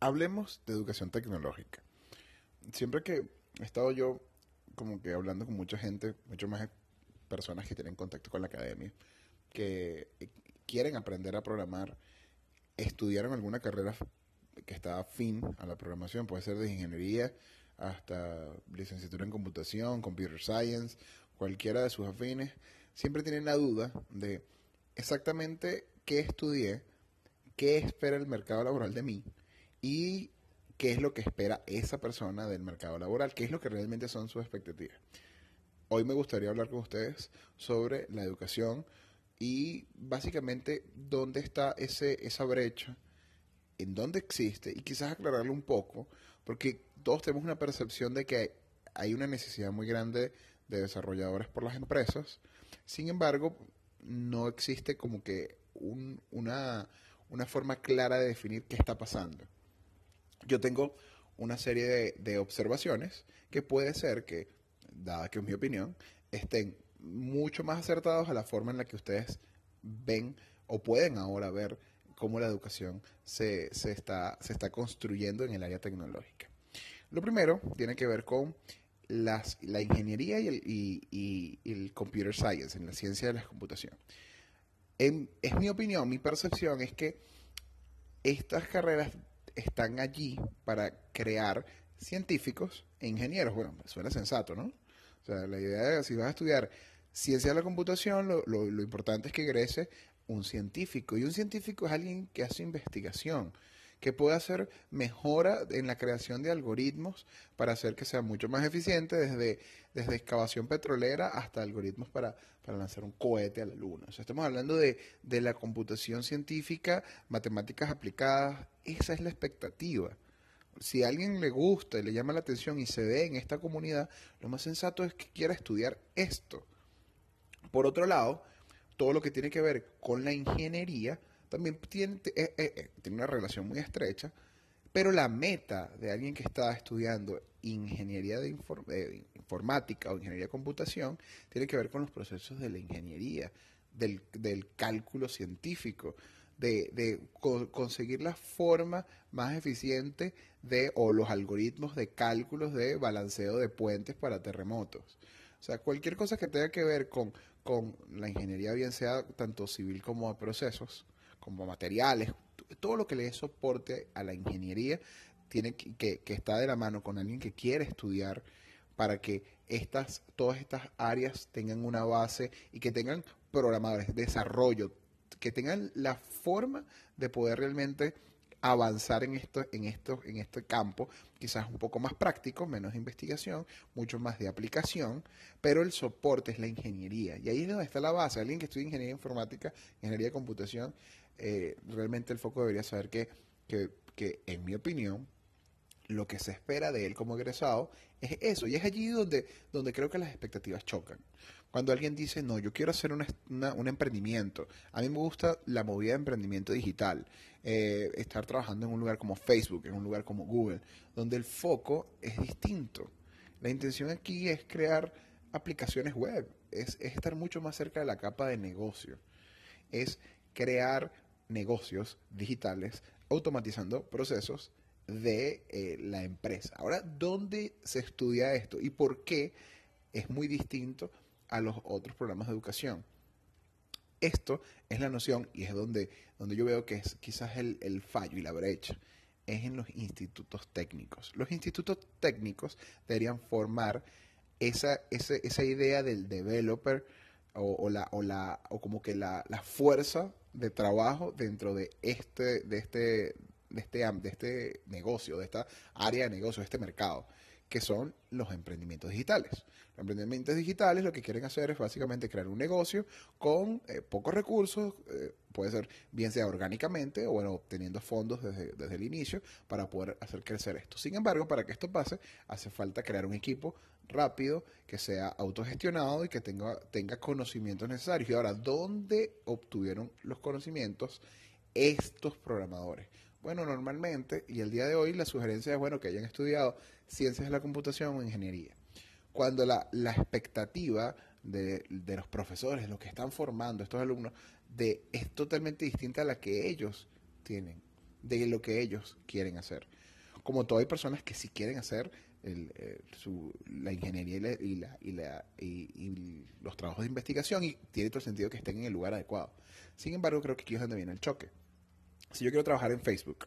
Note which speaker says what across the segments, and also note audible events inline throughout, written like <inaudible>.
Speaker 1: hablemos de educación tecnológica. Siempre que he estado yo como que hablando con mucha gente, mucho más personas que tienen contacto con la academia, que quieren aprender a programar, estudiaron alguna carrera que está afín a la programación, puede ser de ingeniería hasta licenciatura en computación, computer science, cualquiera de sus afines, siempre tienen la duda de exactamente qué estudié, qué espera el mercado laboral de mí y qué es lo que espera esa persona del mercado laboral, qué es lo que realmente son sus expectativas. Hoy me gustaría hablar con ustedes sobre la educación y básicamente dónde está ese, esa brecha, en dónde existe y quizás aclararlo un poco, porque todos tenemos una percepción de que hay una necesidad muy grande de desarrolladores por las empresas, sin embargo, no existe como que una, una forma clara de definir qué está pasando. Yo tengo una serie de, observaciones que puede ser que, dada que es mi opinión, estén mucho más acertados a la forma en la que ustedes ven o pueden ahora ver cómo la educación se, se, está, se está construyendo en el área tecnológica. Lo primero tiene que ver con las, la ingeniería y el, computer science, en la ciencia de la computación. es mi opinión, mi percepción es que estas carreras están allí para crear científicos e ingenieros. Bueno, suena sensato, ¿no? O sea, la idea si vas a estudiar ciencia de la computación, lo, lo, lo importante es que egrese un científico. Y un científico es alguien que hace investigación que puede hacer mejora en la creación de algoritmos para hacer que sea mucho más eficiente desde, desde excavación petrolera hasta algoritmos para, para lanzar un cohete a la luna. Estamos hablando de, de la computación científica, matemáticas aplicadas, esa es la expectativa si a alguien le gusta y le llama la atención y se ve en esta comunidad, lo más sensato es que quiera estudiar esto. Por otro lado, todo lo que tiene que ver con la ingeniería también tiene, eh, eh, eh, tiene una relación muy estrecha, pero la meta de alguien que está estudiando ingeniería de informática o ingeniería de computación tiene que ver con los procesos de la ingeniería, del, cálculo científico, de, conseguir la forma más eficiente de, o los algoritmos de cálculos de balanceo de puentes para terremotos. O sea, cualquier cosa que tenga que ver con, con la ingeniería, bien sea tanto civil como de procesos, como materiales, todo lo que le dé soporte a la ingeniería tiene que, que, estar de la mano con alguien que quiere estudiar para que estas, todas estas áreas tengan una base y que tengan programadores, desarrollo, que tengan la forma de poder realmente avanzar en esto, en esto, en este campo, quizás un poco más práctico, menos investigación, mucho más de aplicación, pero el soporte es la ingeniería. Y ahí es donde está la base. Alguien que estudia ingeniería informática, ingeniería de computación, eh, realmente el foco debería saber que, que, en mi opinión, lo que se espera de él como egresado es eso. Y es allí donde, donde creo que las expectativas chocan. Cuando alguien dice, no, yo quiero hacer un emprendimiento. A mí me gusta la movida de emprendimiento digital. Eh, estar trabajando en un lugar como Facebook, en un lugar como Google, donde el foco es distinto. La intención aquí es crear aplicaciones web, es estar mucho más cerca de la capa de negocio. Es crear negocios digitales automatizando procesos de eh, la empresa. Ahora, ¿dónde se estudia esto y por qué es muy distinto a los otros programas de educación? Esto es la noción y es donde, donde yo veo que es quizás el, el fallo y la brecha es en los institutos técnicos. Los institutos técnicos deberían formar esa, esa, esa idea del developer o, la, o, la, o como que la, la fuerza de trabajo dentro de este, de este, de este, de este negocio, de esta área de negocio, de este mercado, que son los emprendimientos digitales. Los emprendimientos digitales lo que quieren hacer es básicamente crear un negocio con eh, pocos recursos, eh, puede ser bien sea orgánicamente o bueno, obteniendo fondos desde, desde el inicio para poder hacer crecer esto. Sin embargo, para que esto pase, hace falta crear un equipo rápido, que sea autogestionado y que tenga, tenga conocimientos necesarios. Y ahora, ¿dónde obtuvieron los conocimientos estos programadores? Bueno, normalmente, y el día de hoy la sugerencia es, bueno, que hayan estudiado ciencias de la computación o ingeniería. Cuando la, la expectativa de, de, los profesores, los que están formando estos alumnos, de, es totalmente distinta a la que ellos tienen. de lo que ellos quieren hacer. Como todo hay personas que sí quieren hacer eh, la ingeniería y, la, y, la, y, los trabajos de investigación y tiene todo el sentido que estén en el lugar adecuado. Sin embargo, creo que aquí es donde viene el choque. Si yo quiero trabajar en Facebook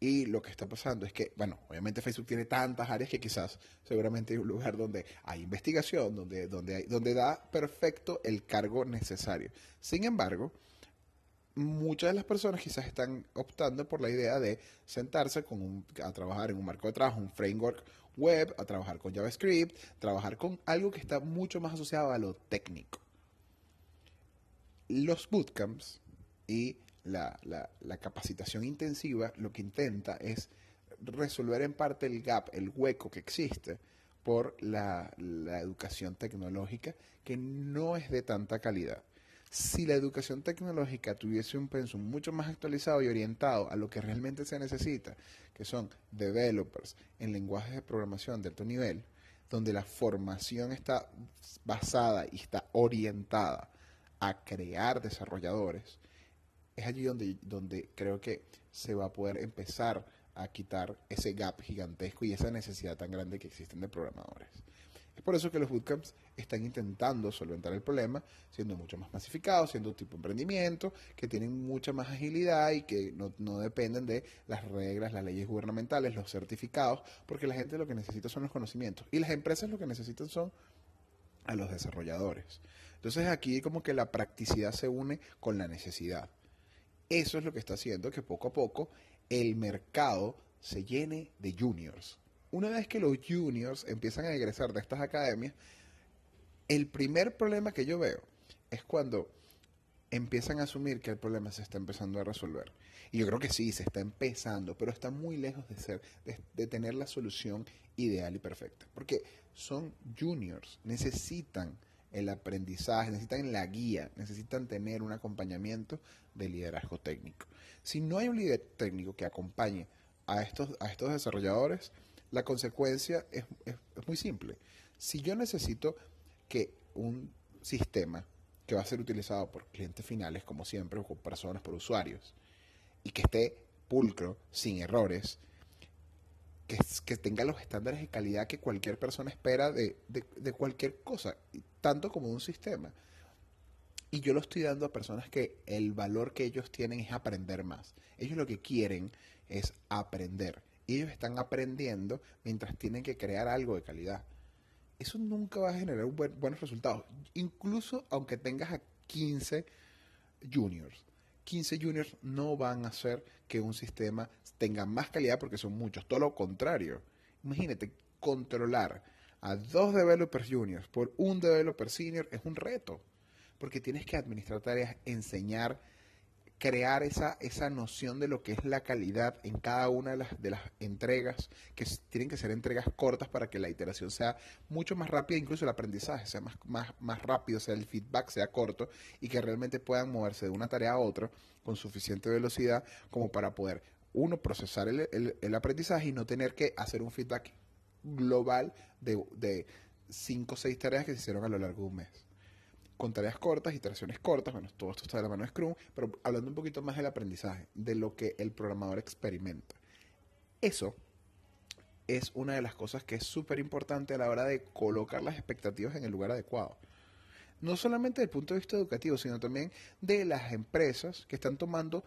Speaker 1: y lo que está pasando es que, bueno, obviamente Facebook tiene tantas áreas que quizás seguramente hay un lugar donde hay investigación, donde, donde, donde da perfecto el cargo necesario. Sin embargo, muchas de las personas quizás están optando por la idea de sentarse con a trabajar en un marco de trabajo, un framework web, a trabajar con JavaScript, trabajar con algo que está mucho más asociado a lo técnico. Los bootcamps y la, capacitación intensiva lo que intenta es resolver en parte el gap, el hueco que existe por la educación tecnológica que no es de tanta calidad. Si la educación tecnológica tuviese un pensum mucho más actualizado y orientado a lo que realmente se necesita, que son developers en lenguajes de programación de alto nivel, donde la formación está basada y está orientada a crear desarrolladores, es allí donde, donde creo que se va a poder empezar a quitar ese gap gigantesco y esa necesidad tan grande que existen de programadores. Es por eso que los bootcamps están intentando solventar el problema, siendo mucho más masificados, siendo un tipo de emprendimiento, que tienen mucha más agilidad y que no, dependen de las reglas, las leyes gubernamentales, los certificados, porque la gente lo que necesita son los conocimientos y las empresas lo que necesitan son a los desarrolladores. Entonces aquí como que la practicidad se une con la necesidad. Eso es lo que está haciendo que poco a poco el mercado se llene de juniors una vez que los juniors empiezan a egresar de estas academias, el primer problema que yo veo es cuando empiezan a asumir que el problema se está empezando a resolver. Y yo creo que sí, se está empezando, pero está muy lejos de ser, de, tener la solución ideal y perfecta. Porque son juniors, necesitan el aprendizaje, necesitan la guía, necesitan tener un acompañamiento de liderazgo técnico. Si no hay un líder técnico que acompañe a estos, a estos desarrolladores, la consecuencia es, muy simple. Si yo necesito que un sistema que va a ser utilizado por clientes finales, como siempre, o por personas, por usuarios, y que esté pulcro, sin errores, que, tenga los estándares de calidad que cualquier persona espera de, de, cualquier cosa, tanto como un sistema. Y yo lo estoy dando a personas que el valor que ellos tienen es aprender más. Ellos lo que quieren es aprender ellos están aprendiendo mientras tienen que crear algo de calidad. Eso nunca va a generar buenos resultados. Incluso aunque tengas a 15 juniors. 15 juniors no van a hacer que un sistema tenga más calidad porque son muchos. Todo lo contrario. Imagínate, controlar a dos developers juniors por un developer senior es un reto. Porque tienes que administrar tareas, enseñar, crear esa, esa noción de lo que es la calidad en cada una de las, de las entregas, que tienen que ser entregas cortas para que la iteración sea mucho más rápida, incluso el aprendizaje sea más, más, más rápido, sea el feedback sea corto y que realmente puedan moverse de una tarea a otra con suficiente velocidad como para poder, uno, procesar el, el, aprendizaje y no tener que hacer un feedback global de, de cinco o seis tareas que se hicieron a lo largo de un mes con tareas cortas, iteraciones cortas, bueno, todo esto está de la mano de Scrum, pero hablando un poquito más del aprendizaje, de lo que el programador experimenta. Eso es una de las cosas que es súper importante a la hora de colocar las expectativas en el lugar adecuado. No solamente desde el punto de vista educativo, sino también de las empresas que están tomando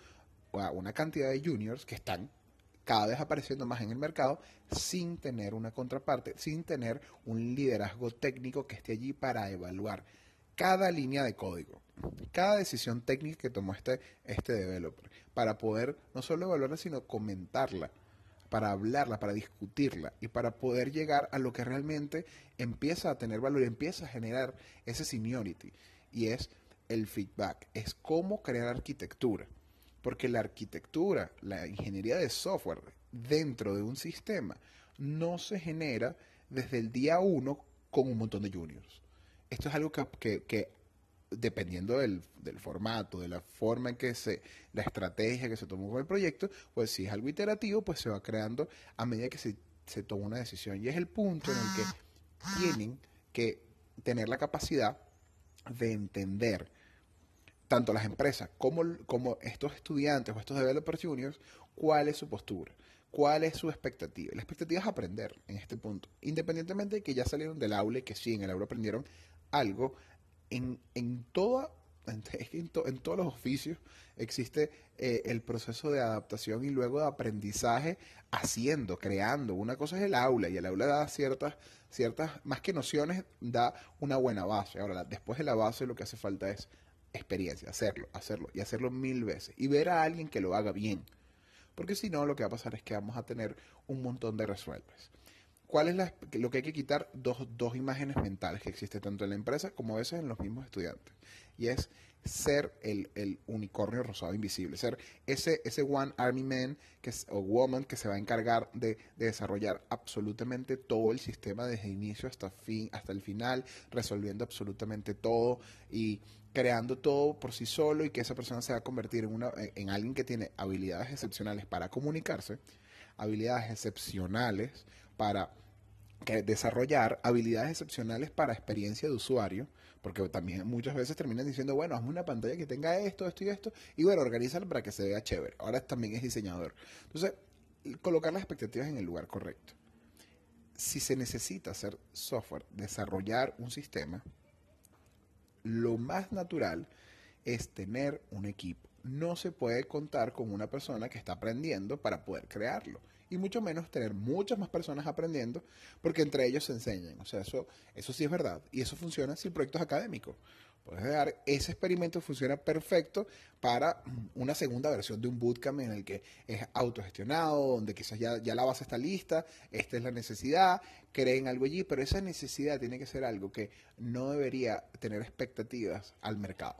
Speaker 1: una cantidad de juniors que están cada vez apareciendo más en el mercado sin tener una contraparte, sin tener un liderazgo técnico que esté allí para evaluar cada línea de código, cada decisión técnica que tomó este, este developer, para poder no solo evaluarla, sino comentarla, para hablarla, para discutirla y para poder llegar a lo que realmente empieza a tener valor y empieza a generar ese seniority. Y es el feedback, es cómo crear arquitectura. Porque la arquitectura, la ingeniería de software dentro de un sistema no se genera desde el día uno con un montón de juniors esto es algo que, dependiendo del, formato, de la forma en que se, la estrategia que se tomó con el proyecto, pues si es algo iterativo, pues se va creando a medida que se, se toma una decisión. Y es el punto en el que tienen que tener la capacidad de entender tanto las empresas como, como estos estudiantes o estos developers juniors cuál es su postura, cuál es su expectativa. La expectativa es aprender en este punto, independientemente de que ya salieron del aula y que sí, en el aula aprendieron algo, en, en toda <laughs> en, todos los oficios existe eh, el proceso de adaptación y luego de aprendizaje haciendo, creando. Una cosa es el aula y el aula da ciertas, ciertas, más que nociones, da una buena base. Ahora, después de la base lo que hace falta es experiencia, hacerlo, hacerlo y hacerlo mil veces y ver a alguien que lo haga bien. Porque si no, lo que va a pasar es que vamos a tener un montón de resuelves. ¿Cuál es lo que hay que quitar? Dos, dos imágenes mentales que existen tanto en la empresa como a veces en los mismos estudiantes. Y es ser el, el, unicornio rosado invisible, ser ese, ese One Army Man que o Woman que se va a encargar de, desarrollar absolutamente todo el sistema desde inicio hasta, fin, hasta el final, resolviendo absolutamente todo y creando todo por sí solo y que esa persona se va a convertir en, una, en alguien que tiene habilidades excepcionales para comunicarse, habilidades excepcionales para desarrollar habilidades excepcionales para experiencia de usuario, porque también muchas veces terminan diciendo, bueno, hazme una pantalla que tenga esto, esto y esto, y bueno, organízalo para que se vea chévere. Ahora también es diseñador. Entonces, colocar las expectativas en el lugar correcto. Si se necesita hacer software, desarrollar un sistema, lo más natural es tener un equipo. No se puede contar con una persona que está aprendiendo para poder crearlo y mucho menos tener muchas más personas aprendiendo porque entre ellos se enseñan. O sea, eso, eso sí es verdad y eso funciona sin proyectos académicos. Puedes dar, ese experimento funciona perfecto para una segunda versión de un bootcamp en el que es autogestionado, donde quizás ya, ya la base está lista, esta es la necesidad, creen algo allí, pero esa necesidad tiene que ser algo que no debería tener expectativas al mercado.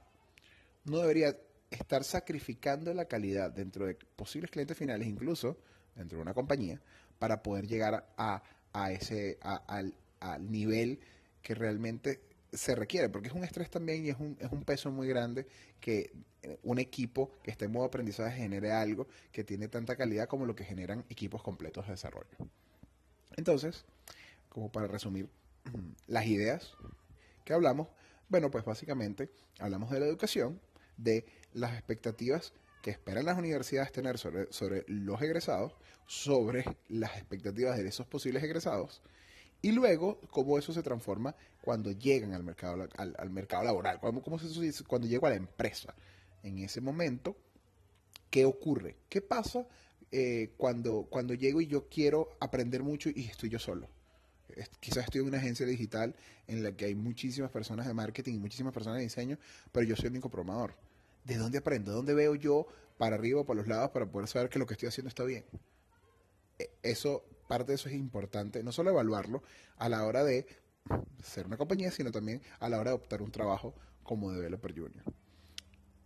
Speaker 1: No debería estar sacrificando la calidad dentro de posibles clientes finales, incluso dentro de una compañía para poder llegar a, a ese, al, al, nivel que realmente se requiere, porque es un estrés también y es un, es un peso muy grande que eh, un equipo que esté en modo aprendizaje genere algo que tiene tanta calidad como lo que generan equipos completos de desarrollo. Entonces, como para resumir <clears throat> las ideas que hablamos, bueno, pues básicamente hablamos de la educación, de las expectativas que esperan las universidades tener sobre, sobre los egresados, sobre las expectativas de esos posibles egresados, y luego cómo eso se transforma cuando llegan al mercado, al, mercado laboral, cómo, cómo se, cuando llego a la empresa. En ese momento, ¿qué ocurre? ¿Qué pasa eh, cuando, cuando llego y yo quiero aprender mucho y estoy yo solo? quizás estoy en una agencia digital en la que hay muchísimas personas de marketing y muchísimas personas de diseño, pero yo soy el único programador. ¿De dónde aprendo? ¿De dónde veo yo para arriba o para los lados para poder saber que lo que estoy haciendo está bien? E, eso, parte de eso es importante, no solo evaluarlo a la hora de ser una compañía, sino también a la hora de optar un trabajo como developer junior.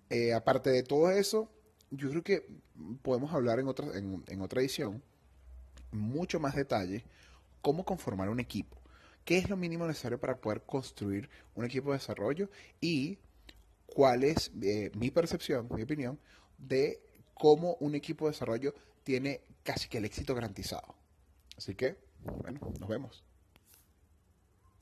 Speaker 1: Eh, aparte de todo eso, yo creo que podemos hablar en otra, en, en otra edición mucho más detalle cómo conformar un equipo, qué es lo mínimo necesario para poder construir un equipo de desarrollo y cuál es eh, mi percepción, mi opinión, de cómo un equipo de desarrollo tiene casi que el éxito garantizado. Así que, bueno, nos vemos.